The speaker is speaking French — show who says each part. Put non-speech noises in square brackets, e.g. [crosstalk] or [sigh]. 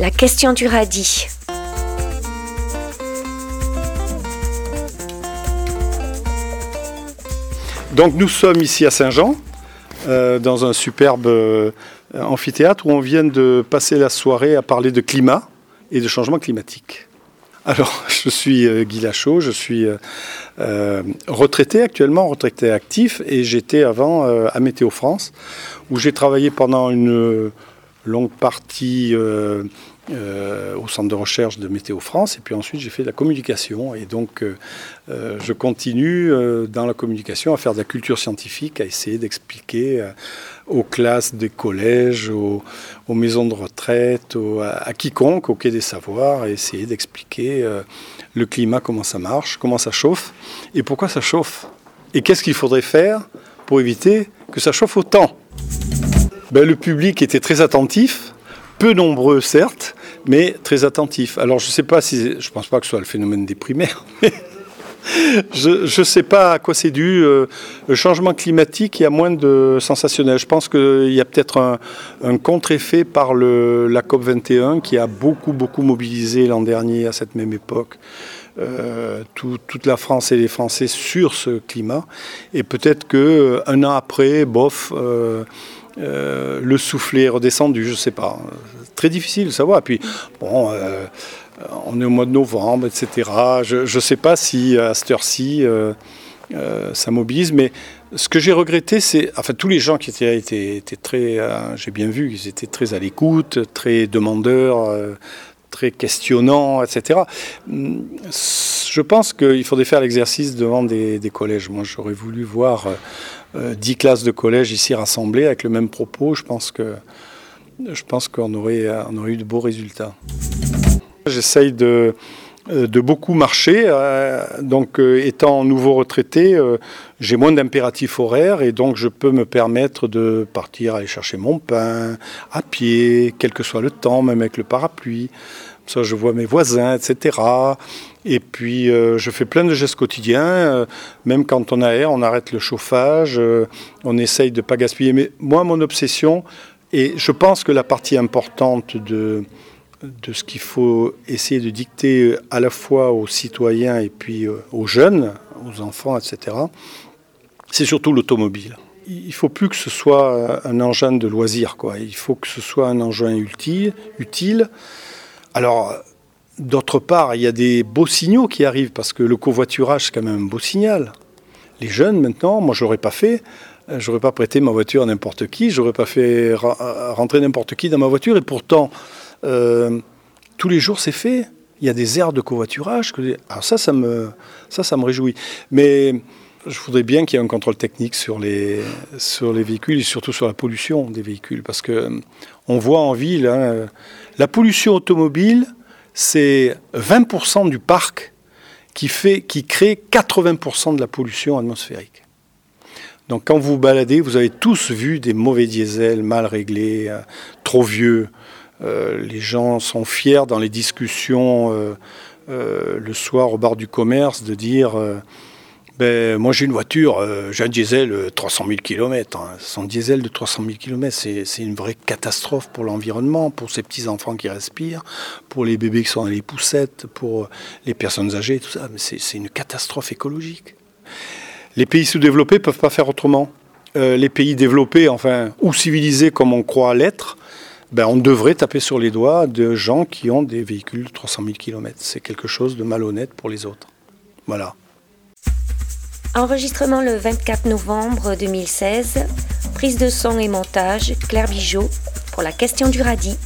Speaker 1: La question du radis.
Speaker 2: Donc nous sommes ici à Saint-Jean, euh, dans un superbe euh, amphithéâtre où on vient de passer la soirée à parler de climat et de changement climatique. Alors, [laughs] je suis euh, Guy Lachaud, je suis retraité actuellement, retraité actif, et j'étais avant à Météo France, où j'ai travaillé pendant une longue partie euh, au centre de recherche de Météo France. Et puis ensuite, j'ai fait de la communication. Et donc, euh, euh, je continue dans la communication à faire de la culture scientifique, à essayer d'expliquer aux classes des collèges, aux, maisons de retraite, à, quiconque, au Quai des Savoirs, à essayer d'expliquer le climat, comment ça marche, comment ça chauffe et pourquoi ça chauffe? Et qu'est-ce qu'il faudrait faire pour éviter que ça chauffe autant? Ben, Le public était très attentif, peu nombreux certes, mais très attentif. Alors je ne sais pas si, je pense pas que ce soit le phénomène des primaires, [laughs] mais je ne sais pas à quoi c'est dû. Euh, le changement climatique, il y a moins de sensationnel. Je pense qu'il y a peut-être un, contre-effet par la COP 21 qui a beaucoup, beaucoup mobilisé l'an dernier à cette même époque. Euh, toute la France et les Français sur ce climat. Et peut-être qu'un euh, an après, bof, le soufflet est redescendu, je ne sais pas très difficile de savoir. Euh, on est au mois de novembre, etc. Je ne sais pas si à cette heure-ci, euh, euh, ça mobilise, mais ce que j'ai regretté, c'est. Enfin, tous les gens qui étaient là étaient, très. j'ai bien vu qu'ils étaient très à l'écoute, très demandeurs très questionnants, etc. Je pense qu'il faudrait faire l'exercice devant des, collèges. Moi, j'aurais voulu voir dix classes de collège ici rassemblées avec le même propos. Je pense que je pense qu'on aurait, on aurait eu de beaux résultats. J'essaye de, euh, de beaucoup marcher. Euh, donc, euh, étant nouveau retraité, j'ai moins d'impératifs horaires et donc je peux me permettre de partir aller chercher mon pain à pied, quel que soit le temps, même avec le parapluie. Ça, je vois mes voisins, etc. Et puis, je fais plein de gestes quotidiens. même quand on a air, on arrête le chauffage. on essaye de ne pas gaspiller. Mais moi, mon obsession, et je pense que la partie importante de, de ce qu'il faut essayer de dicter à la fois aux citoyens et puis euh, aux jeunes, aux enfants, etc., c'est surtout l'automobile. Il ne faut plus que ce soit un engin de loisir, quoi. il faut que ce soit un engin utile. Alors, d'autre part, il y a des beaux signaux qui arrivent, parce que le covoiturage, c'est quand même un beau signal. Les jeunes, maintenant, moi je l'aurais pas fait, euh, j'aurais pas prêté ma voiture à n'importe qui, j'aurais pas fait euh, rentrer n'importe qui dans ma voiture, et pourtant, euh, tous les jours c'est fait. Il y a des aires de covoiturage. Alors ça, ça me, ça, ça me réjouit. Mais je voudrais bien qu'il y ait un contrôle technique sur les, sur les véhicules et surtout sur la pollution des véhicules. Parce que on voit en ville, hein, la pollution automobile, c'est 20% du parc qui, fait, qui crée 80% de la pollution atmosphérique. Donc quand vous vous baladez, vous avez tous vu des mauvais diesels mal réglés, euh, trop vieux. Euh, les gens sont fiers dans les discussions euh, le soir au bar du commerce de dire ben, moi j'ai une voiture, j'ai un diesel 300 000 km. Son diesel de 300 000 km, c'est une vraie catastrophe pour l'environnement, pour ces petits-enfants qui respirent, pour les bébés qui sont dans les poussettes, pour les personnes âgées, tout ça. C'est une catastrophe écologique. Les pays sous-développés ne peuvent pas faire autrement. Euh, les pays développés, enfin, ou civilisés comme on croit l'être, ben, on devrait taper sur les doigts de gens qui ont des véhicules de 300 000 km. C'est quelque chose de malhonnête pour les autres. Voilà.
Speaker 1: Enregistrement le 24 novembre 2016. Prise de son et montage, Claire Bijot, pour la question du radis.